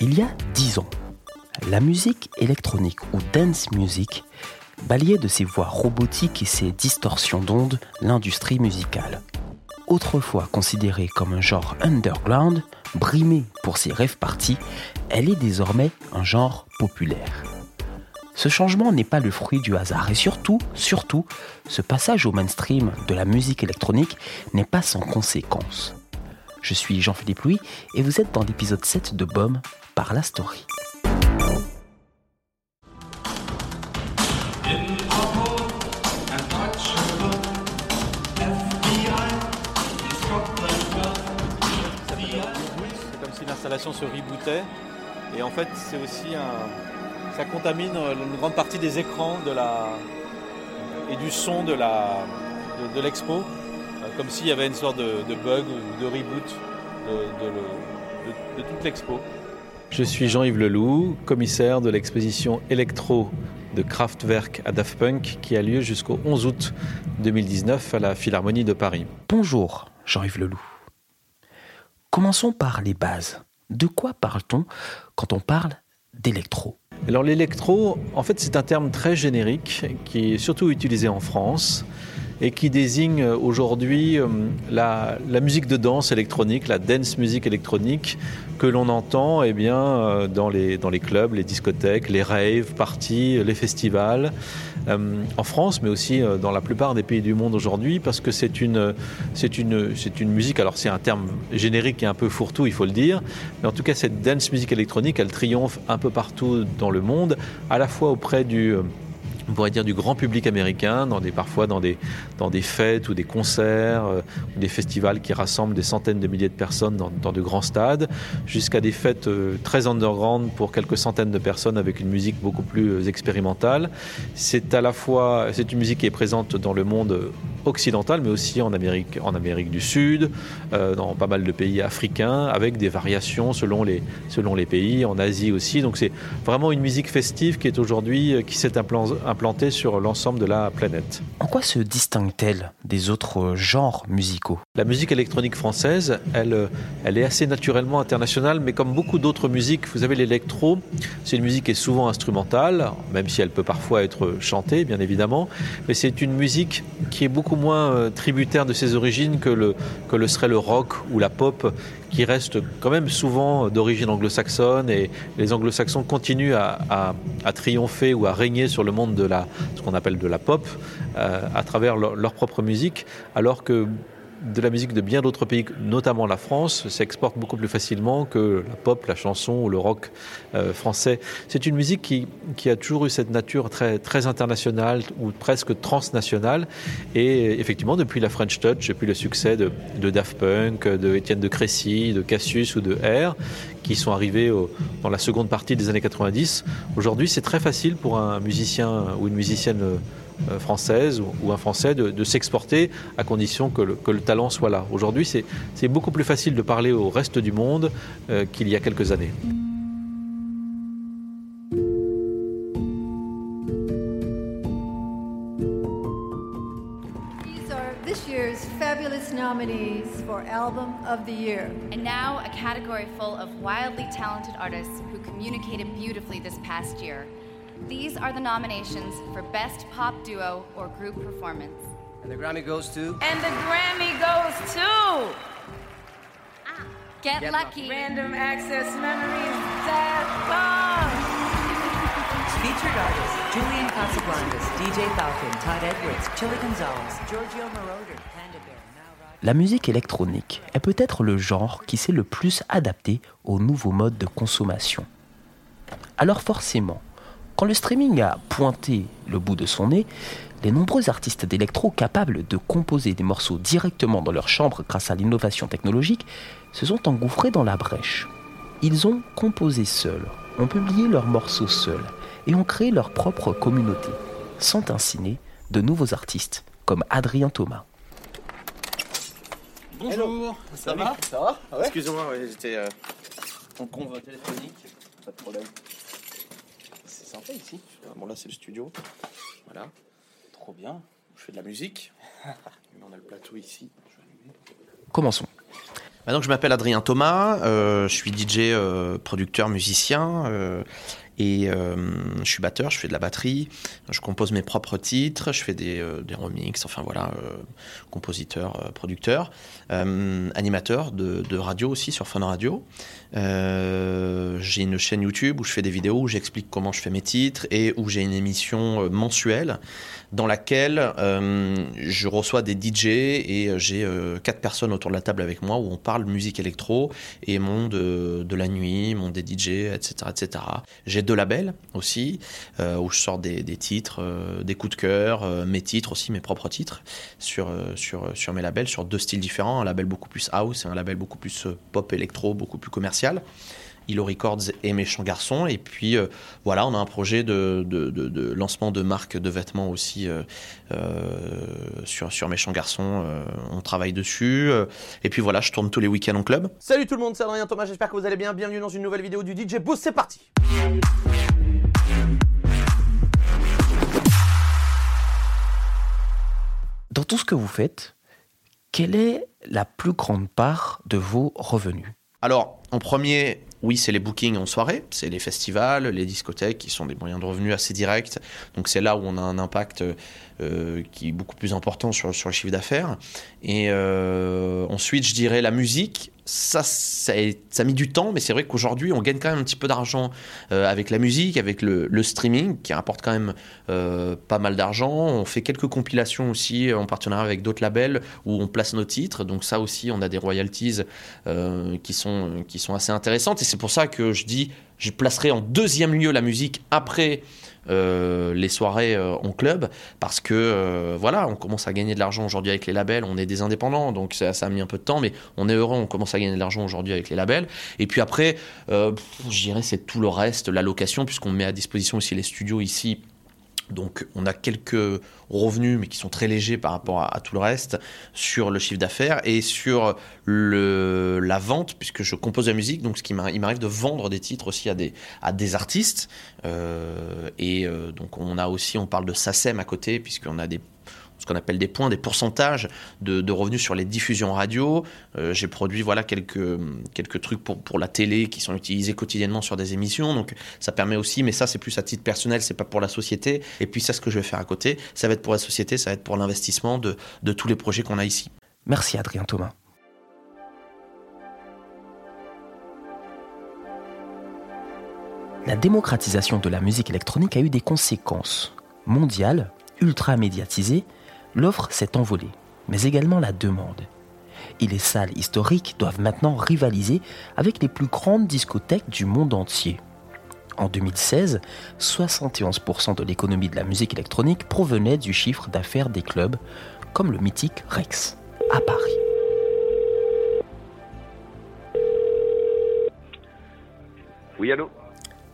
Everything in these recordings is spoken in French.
Il y a dix ans, la musique électronique ou dance music balayait de ses voix robotiques et ses distorsions d'ondes l'industrie musicale. Autrefois considérée comme un genre underground, brimée pour ses rêves partis, elle est désormais un genre populaire. Ce changement n'est pas le fruit du hasard et surtout, surtout, ce passage au mainstream de la musique électronique n'est pas sans conséquences. Je suis Jean-Philippe Louis et vous êtes dans l'épisode 7 de BOM par la story. C'est comme si l'installation se rebootait. Et en fait, c'est aussi un. Ça contamine une grande partie des écrans de la, et du son de la de, de l'expo, euh, comme s'il y avait une sorte de, de bug ou de reboot de, de le- de- de toute l'expo. Je suis Jean-Yves Leloup, commissaire de l'exposition Electro de Kraftwerk à Daft Punk qui a lieu jusqu'au 11 août 2019 à la Philharmonie de Paris. Bonjour, Jean-Yves Leloup. Commençons par les bases. De quoi parle-t-on quand on parle d'électro? Alors l'électro, en fait, c'est un terme très générique qui est surtout utilisé en France et qui désigne aujourd'hui euh, la, musique de danse électronique, la dance music électronique que l'on entend eh bien, euh, dans, les, dans les clubs, les discothèques, les raves, parties, les festivals, euh, en France, mais aussi dans la plupart des pays du monde aujourd'hui, parce que c'est une, c'est une, c'est une musique, alors c'est un terme générique et un peu fourre-tout, il faut le dire, mais en tout cas, cette dance music électronique, elle triomphe un peu partout dans le monde, à la fois auprès du on pourrait dire du grand public américain, parfois dans des, fêtes ou des concerts, euh, ou des festivals qui rassemblent des centaines de milliers de personnes dans, dans de grands stades, jusqu'à des fêtes euh, très underground pour quelques centaines de personnes avec une musique beaucoup plus euh, expérimentale. C'est à la fois, c'est une musique qui est présente dans le monde occidental, mais aussi en Amérique, en Amérique du Sud, euh, dans pas mal de pays africains, avec des variations selon les, selon les pays, en Asie aussi. Donc c'est vraiment une musique festive qui est aujourd'hui, euh, qui s'est implan- implantée sur l'ensemble de la planète. En quoi se distingue-t-elle des autres genres musicaux? La musique électronique française, elle, euh, elle est assez naturellement internationale, mais comme beaucoup d'autres musiques, vous avez l'électro, c'est une musique qui est souvent instrumentale, même si elle peut parfois être chantée, bien évidemment, mais c'est une musique qui est beaucoup moins euh, tributaire de ses origines que le, que le serait le rock ou la pop, qui reste quand même souvent d'origine anglo-saxonne, et les anglo-saxons continuent à, à- triompher ou à régner sur le monde de la, ce qu'on appelle de la pop, euh, à travers leur, leur propre musique, alors que de la musique de bien d'autres pays, notamment la France, s'exporte beaucoup plus facilement que la pop, la chanson ou le rock euh, français. C'est une musique qui, qui a toujours eu cette nature très, très internationale ou presque transnationale. Et effectivement, depuis la French Touch, depuis le succès de, Daft Punk, de Étienne de Crécy, de Cassius ou de R, qui sont arrivés dans la seconde partie des années 90, aujourd'hui c'est très facile pour un musicien ou une musicienne euh, française ou, ou un français de, de s'exporter à condition que le, que le talent soit là. Aujourd'hui, c'est c'est beaucoup plus facile de parler au reste du monde euh, qu'il y a quelques années. These are this year's fabulous nominees for Album of the Year. And now, a category full of wildly talented artists who communicated beautifully this past year. These are the nominations for Best Pop Duo or Group Performance. And the Grammy goes to? And the Grammy goes to? Get, Get lucky. Random Access Memories Daft Punk. Featured artists Julian Casablancas, DJ Falcon, Todd Edwards, Chili Gonzalez, Giorgio Moroder, Panda Bear. La musique électronique est peut-être le genre qui s'est le plus adapté aux nouveaux modes de consommation. Alors forcément, quand le streaming a pointé le bout de son nez, les nombreux artistes d'électro capables de composer des morceaux directement dans leur chambre grâce à l'innovation technologique se sont engouffrés dans la brèche. Ils ont composé seuls, ont publié leurs morceaux seuls et ont créé leur propre communauté. Sont ainsi nés de nouveaux artistes comme Adrien Thomas. Bonjour, ça va Ça va ouais. Excusez-moi, ouais, j'étais euh, en convoi téléphonique. Pas de problème. Ici. Bon, là, c'est le studio. Voilà. Trop bien. Je fais de la musique. On a le plateau ici. Je vais allumer. Commençons. Bah donc, je m'appelle Adrien Thomas. euh, je suis DJ, euh, producteur, musicien. euh, et euh, je suis batteur, je fais de la batterie, je compose mes propres titres, je fais des, euh, des remixes, enfin voilà, euh, compositeur, producteur, animateur de, de radio aussi sur Fun Radio. J'ai une chaîne YouTube où je fais des vidéos où j'explique comment je fais mes titres et où j'ai une émission mensuelle dans laquelle je reçois des DJ et j'ai quatre personnes autour de la table avec moi où on parle musique électro et monde euh, de la nuit, monde des DJ, etc. etc. deux labels aussi euh, où je sors des, titres, euh, des coups de cœur, euh, mes titres aussi, mes propres titres sur, sur, sur mes labels, sur deux styles différents, un label beaucoup plus house et un label beaucoup plus pop électro, beaucoup plus commercial. Ilo Records et Méchant Garçon. Et puis euh, voilà, on a un projet de, de, de- de lancement de marque de vêtements aussi euh, euh, sur, sur Méchant Garçon. Euh, on travaille dessus. Et puis voilà, je tourne tous les week-ends en club. Salut tout le monde, c'est Adrien Thomas, j'espère que vous allez bien. Bienvenue dans une nouvelle vidéo du DJ Boost, c'est parti Dans tout ce que vous faites, quelle est la plus grande part de vos revenus? Alors, en premier, oui, c'est les bookings en soirée, c'est les festivals, les discothèques qui sont des moyens de revenus assez directs. Donc c'est là où on a un impact euh, qui est beaucoup plus important sur, sur le chiffre d'affaires. Et euh, ensuite, je dirais la musique. Ça, ça, a- mis du temps, mais c'est vrai qu'aujourd'hui, on gagne quand même un petit peu d'argent euh, avec la musique, avec le, streaming, qui rapporte quand même euh, pas mal d'argent. On fait quelques compilations aussi en partenariat avec d'autres labels où on place nos titres. Donc ça aussi, on a des royalties euh, qui, sont, qui sont assez intéressantes. Et c'est pour ça que je dis, je placerai en deuxième lieu la musique après euh, les soirées euh, en club, parce que euh, voilà, on commence à gagner de l'argent aujourd'hui avec les labels, on est des indépendants, donc ça, ça a mis un peu de temps, mais on est heureux, on commence à gagner de l'argent aujourd'hui avec les labels. Et puis après, je dirais c'est tout le reste, la location, puisqu'on met à disposition aussi les studios ici donc on a quelques revenus, mais qui sont très légers par rapport à, tout le reste, sur le chiffre d'affaires et sur la vente, puisque je compose la musique, donc ce qui il m'arrive de vendre des titres aussi à des, à des artistes. Euh, et euh, donc on a aussi, on parle de SACEM à côté, puisqu'on a des ce qu'on appelle des points, des pourcentages de, revenus sur les diffusions radio. Euh, J'ai produit voilà quelques quelques trucs pour pour la télé qui sont utilisés quotidiennement sur des émissions. Donc ça permet aussi, mais ça c'est plus à titre personnel, c'est pas pour la société. Et puis ça, ce que je vais faire à côté, ça va être pour la société, ça va être pour l'investissement de de tous les projets qu'on a ici. Merci Adrien Thomas. La démocratisation de la musique électronique a eu des conséquences. Mondiale, ultra médiatisée, l'offre s'est envolée, mais également la demande. Et les salles historiques doivent maintenant rivaliser avec les plus grandes discothèques du monde entier. En 2016, 71% de l'économie de la musique électronique provenait du chiffre d'affaires des clubs, comme le mythique Rex, à Paris. Oui, allô?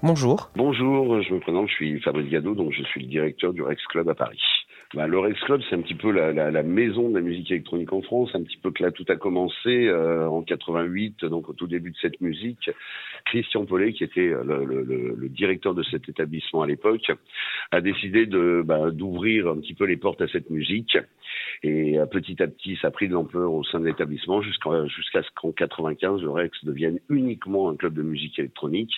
Bonjour. Bonjour, je me présente, je suis Fabrice Gado, donc je suis le directeur du Rex Club à Paris. Bah, le Rex Club, c'est un petit peu la, la, la maison de la musique électronique en France, un petit peu que là tout a commencé euh, en 88, donc au tout début de cette musique. Christian Paulet, qui était le, le, le, le directeur de cet établissement à l'époque, a décidé de bah, d'ouvrir un petit peu les portes à cette musique. Et euh, petit à petit, ça a pris de l'ampleur au sein de l'établissement jusqu'à jusqu'à ce qu'en 95, le Rex devienne uniquement un club de musique électronique.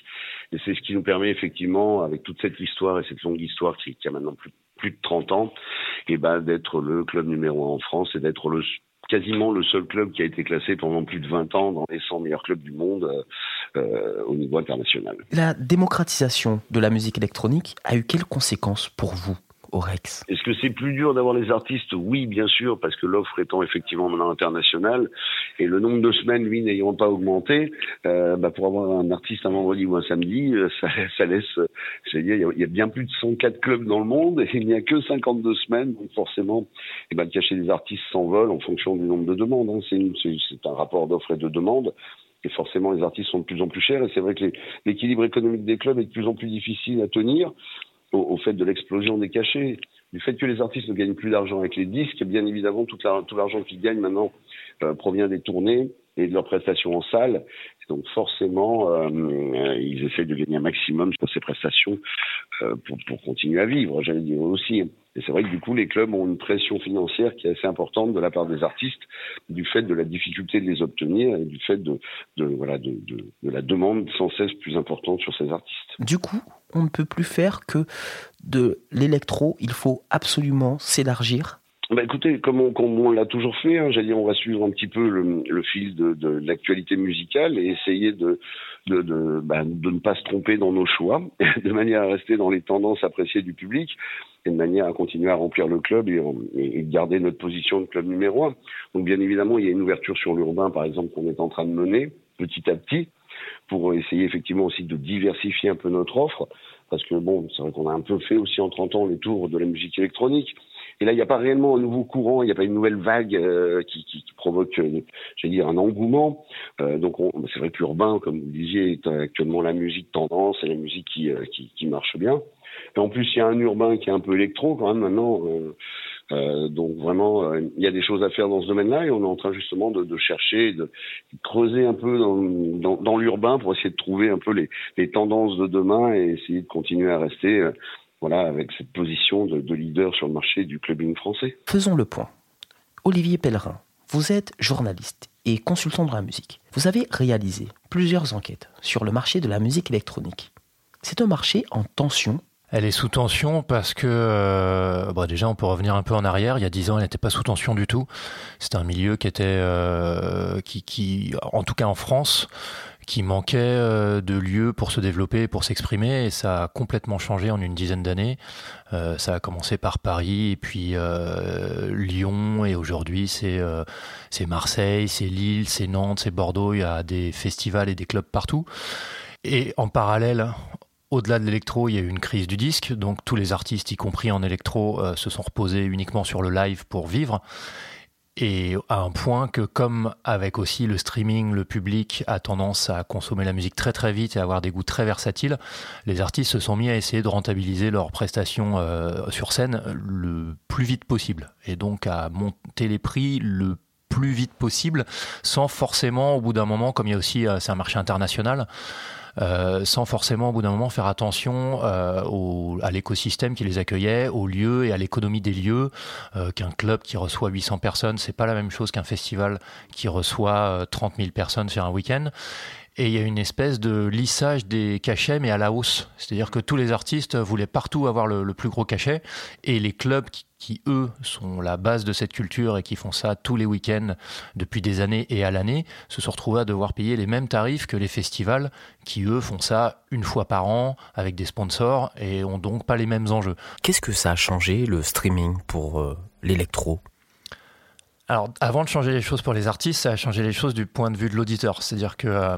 Et c'est ce qui nous permet effectivement, avec toute cette histoire et cette longue histoire qui, qui a maintenant plus, plus de 30 ans, et ben d'être le club numéro un en France et d'être le quasiment le seul club qui a été classé pendant plus de 20 ans dans les 100 meilleurs clubs du monde euh, euh, au niveau international. La démocratisation de la musique électronique a eu quelles conséquences pour vous? Est-ce que c'est plus dur d'avoir les artistes? Oui, bien sûr, parce que l'offre étant effectivement maintenant internationale et le nombre de semaines, lui, n'ayant pas augmenté, euh, bah, pour avoir un artiste un vendredi ou un samedi, euh, ça, laisse, c'est dire, il y, a bien plus de 104 clubs dans le monde et il n'y a que 52 semaines, donc forcément, eh ben, le cachet des artistes s'envole en fonction du nombre de demandes. Hein. C'est un rapport d'offre et de demande et forcément les artistes sont de plus en plus chers et c'est vrai que l'équilibre économique des clubs est de plus en plus difficile à tenir au, fait de l'explosion des cachets, du fait que les artistes ne gagnent plus d'argent avec les disques, bien évidemment tout l'argent qu'ils gagnent maintenant euh, provient des tournées et de leurs prestations en salle. donc forcément, euh, ils essaient de gagner un maximum sur ces prestations euh, pour, pour, continuer à vivre, j'allais dire aussi. Et c'est vrai que du coup, les clubs ont une pression financière qui est assez importante de la part des artistes, du fait de la difficulté de les obtenir et du fait de, de voilà, de, de, de la demande sans cesse plus importante sur ces artistes. Du coup, on ne peut plus faire que de l'électro, il faut absolument s'élargir. Bah écoutez, comme on, on l'a toujours fait, hein, j'allais on va suivre un petit peu le, fil de, de, l'actualité musicale et essayer de de, de, bah, de, ne pas se tromper dans nos choix, de manière à rester dans les tendances appréciées du public et de manière à continuer à remplir le club et, et, garder notre position de club numéro un. Donc bien évidemment, il y a une ouverture sur l'urbain, par exemple, qu'on est en train de mener petit à petit pour essayer effectivement aussi de diversifier un peu notre offre parce que bon, c'est vrai qu'on a un peu fait aussi en 30 ans les tours de la musique électronique. Et là, il n'y a pas réellement un nouveau courant, il n'y a pas une nouvelle vague euh, qui, provoque, euh, j'allais dire, un engouement. Euh, donc, c'est vrai que l'urbain, comme vous disiez, est actuellement la musique tendance et la musique qui, euh, qui, qui, marche bien. Et en plus, il y a un urbain qui est un peu électro quand même maintenant. Euh, donc vraiment, il y a des choses à faire dans ce domaine-là et on est en train justement de, de chercher, de, creuser un peu dans, l'urbain pour essayer de trouver un peu les, tendances de demain et essayer de continuer à rester voilà, avec cette position de, leader sur le marché du clubbing français. Faisons le point. Olivier Pellerin, vous êtes journaliste et consultant de la musique. Vous avez réalisé plusieurs enquêtes sur le marché de la musique électronique. C'est un marché en tension elle est sous tension parce que, euh, bon, déjà, on peut revenir un peu en arrière. Il y a dix ans, elle n'était pas sous tension du tout. C'était un milieu qui était, euh, qui, en tout cas en France, qui manquait euh, de lieux pour se développer, pour s'exprimer, et ça a complètement changé en une dizaine d'années. Euh, ça a commencé par Paris, et puis euh, Lyon, et aujourd'hui c'est c'est Marseille, c'est Lille, c'est Nantes, c'est Bordeaux. Il y a des festivals et des clubs partout. Et en parallèle, au-delà de l'électro, il y a eu une crise du disque, donc tous les artistes, y compris en électro, se sont reposés uniquement sur le live pour vivre. Et à un point que comme avec aussi le streaming, le public a tendance à consommer la musique très très vite et à avoir des goûts très versatiles, les artistes se sont mis à essayer de rentabiliser leurs prestations euh, sur scène le plus vite possible. Et donc à monter les prix le plus vite possible sans forcément au bout d'un moment comme il y a aussi euh, c'est un marché international euh, sans forcément au bout d'un moment faire attention euh, au, à l'écosystème qui les accueillait, aux lieux et à l'économie des lieux. Euh, qu'un club qui reçoit 800 personnes, c'est pas la même chose qu'un festival qui reçoit 30 000 personnes sur un week-end et il y a une espèce de lissage des cachets, mais à la hausse. C'est-à-dire que tous les artistes voulaient partout avoir le, plus gros cachet, et les clubs qui, eux, sont la base de cette culture et qui font ça tous les week-ends depuis des années et à l'année, se sont retrouvés à devoir payer les mêmes tarifs que les festivals qui, eux, font ça une fois par an avec des sponsors et ont donc pas les mêmes enjeux. Qu'est-ce que ça a changé, le streaming, pour euh, l'électro? Alors, avant de changer les choses pour les artistes, ça a changé les choses du point de vue de l'auditeur. C'est-à-dire que euh,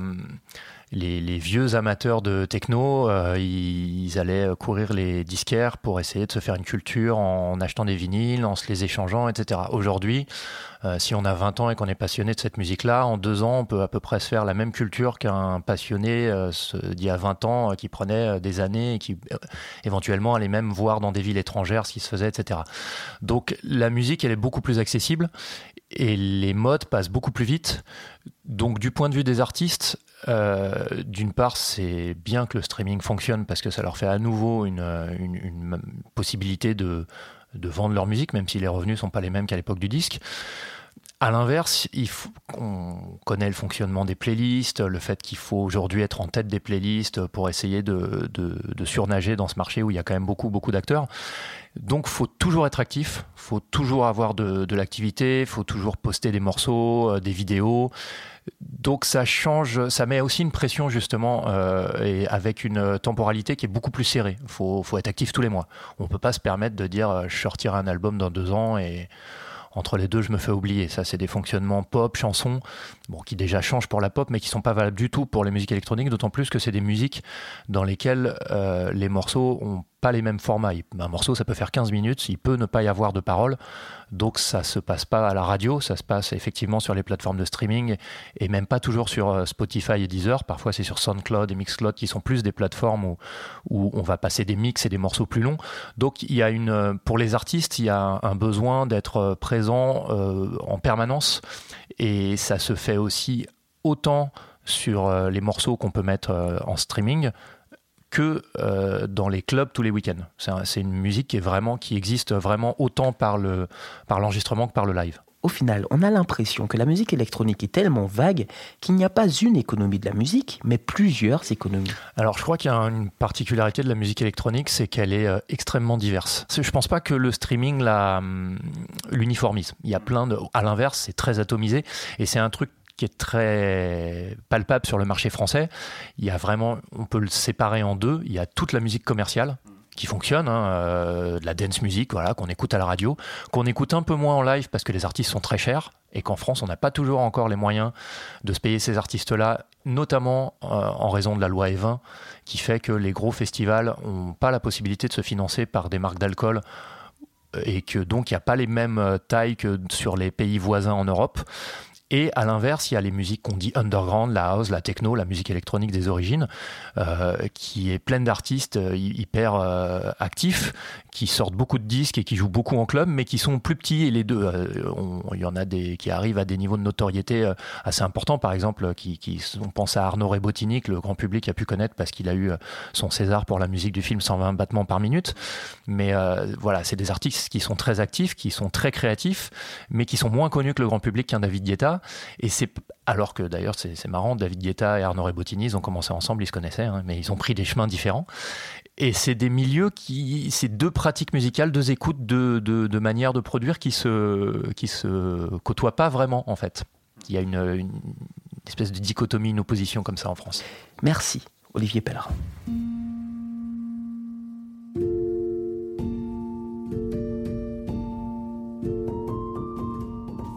les, vieux amateurs de techno, euh, ils, allaient courir les disquaires pour essayer de se faire une culture en, achetant des vinyles, en se les échangeant, etc. Aujourd'hui, euh, si on a 20 ans et qu'on est passionné de cette musique-là, en deux ans, on peut à peu près se faire la même culture qu'un passionné euh, d'il y a 20 ans qui prenait des années et qui éventuellement allait même voir dans des villes étrangères ce qui se faisait, etc. Donc la musique, elle est beaucoup plus accessible et les modes passent beaucoup plus vite. Donc du point de vue des artistes, euh, d'une part, c'est bien que le streaming fonctionne parce que ça leur fait à nouveau une, possibilité de, vendre leur musique, même si les revenus sont pas les mêmes qu'à l'époque du disque. À l'inverse, on connaît le fonctionnement des playlists, le fait qu'il faut aujourd'hui être en tête des playlists pour essayer de, surnager dans ce marché où il y a quand même beaucoup, beaucoup d'acteurs. Donc, faut toujours être actif, faut toujours avoir de, de l'activité, faut toujours poster des morceaux, euh, des vidéos. Donc ça change, ça met aussi une pression justement euh, et avec une temporalité qui est beaucoup plus serrée. Faut, faut, être actif tous les mois. On peut pas se permettre de dire euh, je sortirai un album dans deux ans et entre les deux, je me fais oublier. Ça, c'est des fonctionnements pop, chansons, bon, qui déjà changent pour la pop, mais qui sont pas valables du tout pour les musiques électroniques, d'autant plus que c'est des musiques dans lesquelles euh, les morceaux ont pas les mêmes formats. Un morceau, ça peut faire 15 minutes, il peut ne pas y avoir de paroles, donc ça se passe pas à la radio, ça se passe effectivement sur les plateformes de streaming et même pas toujours sur euh, Spotify et Deezer. Parfois, c'est sur SoundCloud et Mixcloud qui sont plus des plateformes où, où on va passer des mix et des morceaux plus longs. Donc, il y a une, euh, pour les artistes, il y a un besoin d'être euh, présent en permanence et ça se fait aussi autant sur les morceaux qu'on peut mettre en streaming que euh, dans les clubs tous les week-ends. C'est une musique qui est vraiment qui existe vraiment autant par le par l'enregistrement que par le live. Au final, on a l'impression que la musique électronique est tellement vague qu'il n'y a pas une économie de la musique, mais plusieurs économies. Alors, je crois qu'il y a une particularité de la musique électronique, c'est qu'elle est euh, extrêmement diverse. Je pense pas que le streaming hum, l'uniformise. Il y a plein de. À l'inverse, c'est très atomisé et c'est un truc qui est très palpable sur le marché français. Il y a vraiment, on peut le séparer en deux. Il y a toute la musique commerciale qui fonctionne, hein, euh, de la dance music, voilà, qu'on écoute à la radio, qu'on écoute un peu moins en live parce que les artistes sont très chers et qu'en France on n'a pas toujours encore les moyens de se payer ces artistes-là, notamment euh, en raison de la loi E20 qui fait que les gros festivals n'ont pas la possibilité de se financer par des marques d'alcool et que donc il n'y a pas les mêmes euh, tailles que sur les pays voisins en Europe. Et à l'inverse, il y a les musiques qu'on dit underground, la house, la techno, la musique électronique des origines, euh, qui est pleine d'artistes euh, hyper euh, actifs, qui sortent beaucoup de disques et qui jouent beaucoup en club, mais qui sont plus petits. Et les deux, il y en a des qui arrivent à des niveaux de notoriété assez importants. Par exemple, on pense à Arnaud Rebotini, que le grand public a pu connaître parce qu'il a eu son César pour la musique du film 120 battements par minute. Mais voilà, c'est des artistes qui sont très actifs, qui sont très créatifs, mais qui sont moins connus que le grand public qu'un David Guetta. Et c'est alors que d'ailleurs c'est marrant, David Guetta et Arnaud Rebotini, ils ont commencé ensemble, ils se connaissaient, hein, mais ils ont pris des chemins différents. Et c'est des milieux qui, c'est deux pratiques musicales, deux écoutes, deux, manières de produire qui se, qui se côtoient pas vraiment en fait. Il y a une, une espèce de dichotomie, une opposition comme ça en France. Merci, Olivier Pellerin.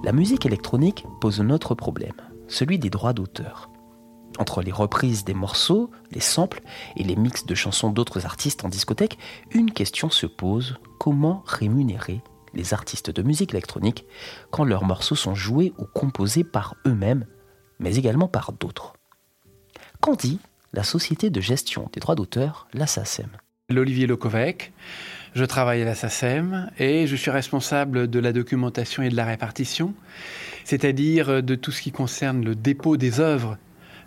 La musique électronique pose un autre problème, celui des droits d'auteur. Entre les reprises des morceaux, les samples et les mix de chansons d'autres artistes en discothèque, une question se pose, comment rémunérer les artistes de musique électronique quand leurs morceaux sont joués ou composés par eux-mêmes, mais également par d'autres? Qu'en dit la société de gestion des droits d'auteur, la SACEM L'Olivier Lokovec, je travaille à la SACEM et je suis responsable de la documentation et de la répartition, c'est-à-dire de tout ce qui concerne le dépôt des œuvres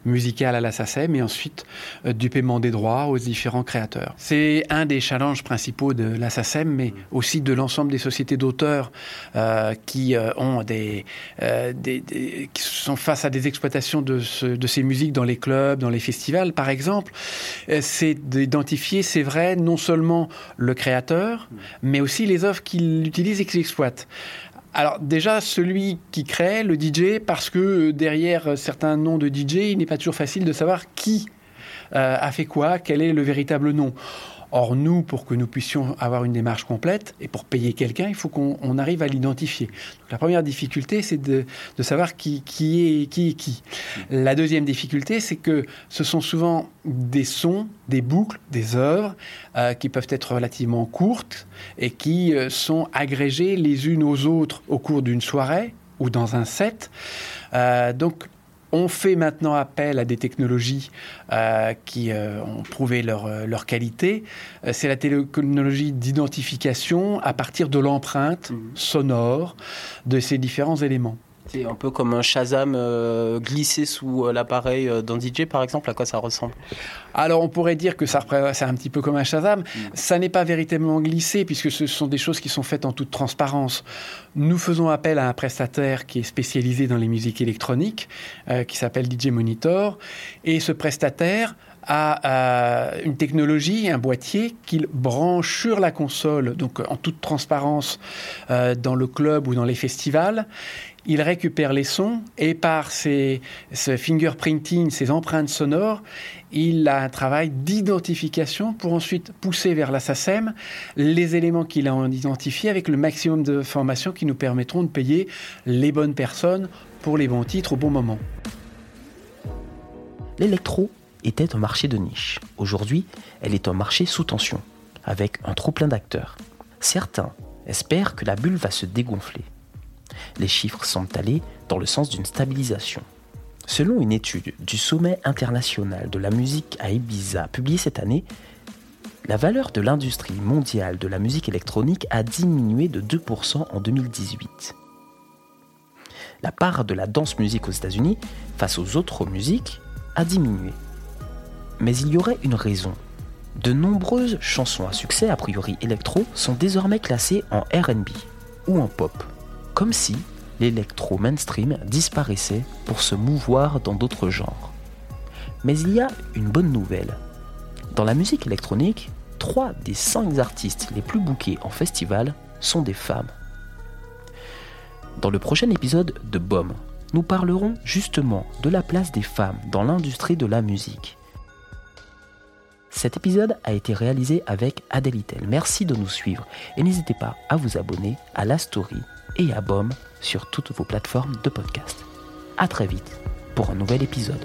musicales à la SACEM et ensuite euh, du paiement des droits aux différents créateurs. C'est un des challenges principaux de la SACEM, mais aussi de l'ensemble des sociétés d'auteurs euh, qui euh, ont des, des, des, qui sont face à des exploitations de, ce, de, ces musiques dans les clubs, dans les festivals, par exemple. C'est d'identifier, c'est vrai, non seulement le créateur, mais aussi les œuvres qu'il utilise et qu'il exploite. Alors déjà, celui qui crée, le DJ, parce que derrière certains noms de DJ, il n'est pas toujours facile de savoir qui euh, a fait quoi, quel est le véritable nom. Or, nous, pour que nous puissions avoir une démarche complète et pour payer quelqu'un, il faut qu'on arrive à l'identifier. La première difficulté, c'est de, savoir qui, qui, est qui est qui. La deuxième difficulté, c'est que ce sont souvent des sons, des boucles, des œuvres euh, qui peuvent être relativement courtes et qui euh, sont agrégées les unes aux autres au cours d'une soirée ou dans un set. Euh, donc, on fait maintenant appel à des technologies euh, qui euh, ont prouvé leur, euh, leur qualité. C'est la technologie d'identification à partir de l'empreinte mmh. sonore de ces différents éléments. C'est un peu comme un Shazam euh, glissé sous euh, l'appareil euh, d'un DJ, par exemple. À quoi ça ressemble? Alors, on pourrait dire que ça c'est un petit peu comme un Shazam. Mm. Ça n'est pas véritablement glissé, puisque ce sont des choses qui sont faites en toute transparence. Nous faisons appel à un prestataire qui est spécialisé dans les musiques électroniques, euh, qui s'appelle DJ Monitor. Et ce prestataire a euh, une technologie, un boîtier qu'il branche sur la console, donc en toute transparence euh, dans le club ou dans les festivals. Il récupère les sons et par ses, fingerprinting, ses empreintes sonores, il a un travail d'identification pour ensuite pousser vers la SACEM les éléments qu'il a identifiés avec le maximum de formations qui nous permettront de payer les bonnes personnes pour les bons titres au bon moment. L'électro était un marché de niche. Aujourd'hui, elle est un marché sous tension, avec un trop plein d'acteurs. Certains espèrent que la bulle va se dégonfler. Les chiffres semblent aller dans le sens d'une stabilisation. Selon une étude du Sommet international de la musique à Ibiza publiée cette année, la valeur de l'industrie mondiale de la musique électronique a diminué de 2% en 2018. La part de la danse musique aux États-Unis face aux autres musiques a diminué. Mais il y aurait une raison. De nombreuses chansons à succès, a priori électro, sont désormais classées en RB ou en pop, comme si l'électro mainstream disparaissait pour se mouvoir dans d'autres genres. Mais il y a une bonne nouvelle. Dans la musique électronique, trois des cinq artistes les plus bookés en festival sont des femmes. Dans le prochain épisode de BOM, nous parlerons justement de la place des femmes dans l'industrie de la musique. Cet épisode a été réalisé avec Adelitel. Merci de nous suivre et n'hésitez pas à vous abonner à La Story et à BOM sur toutes vos plateformes de podcast. A très vite pour un nouvel épisode.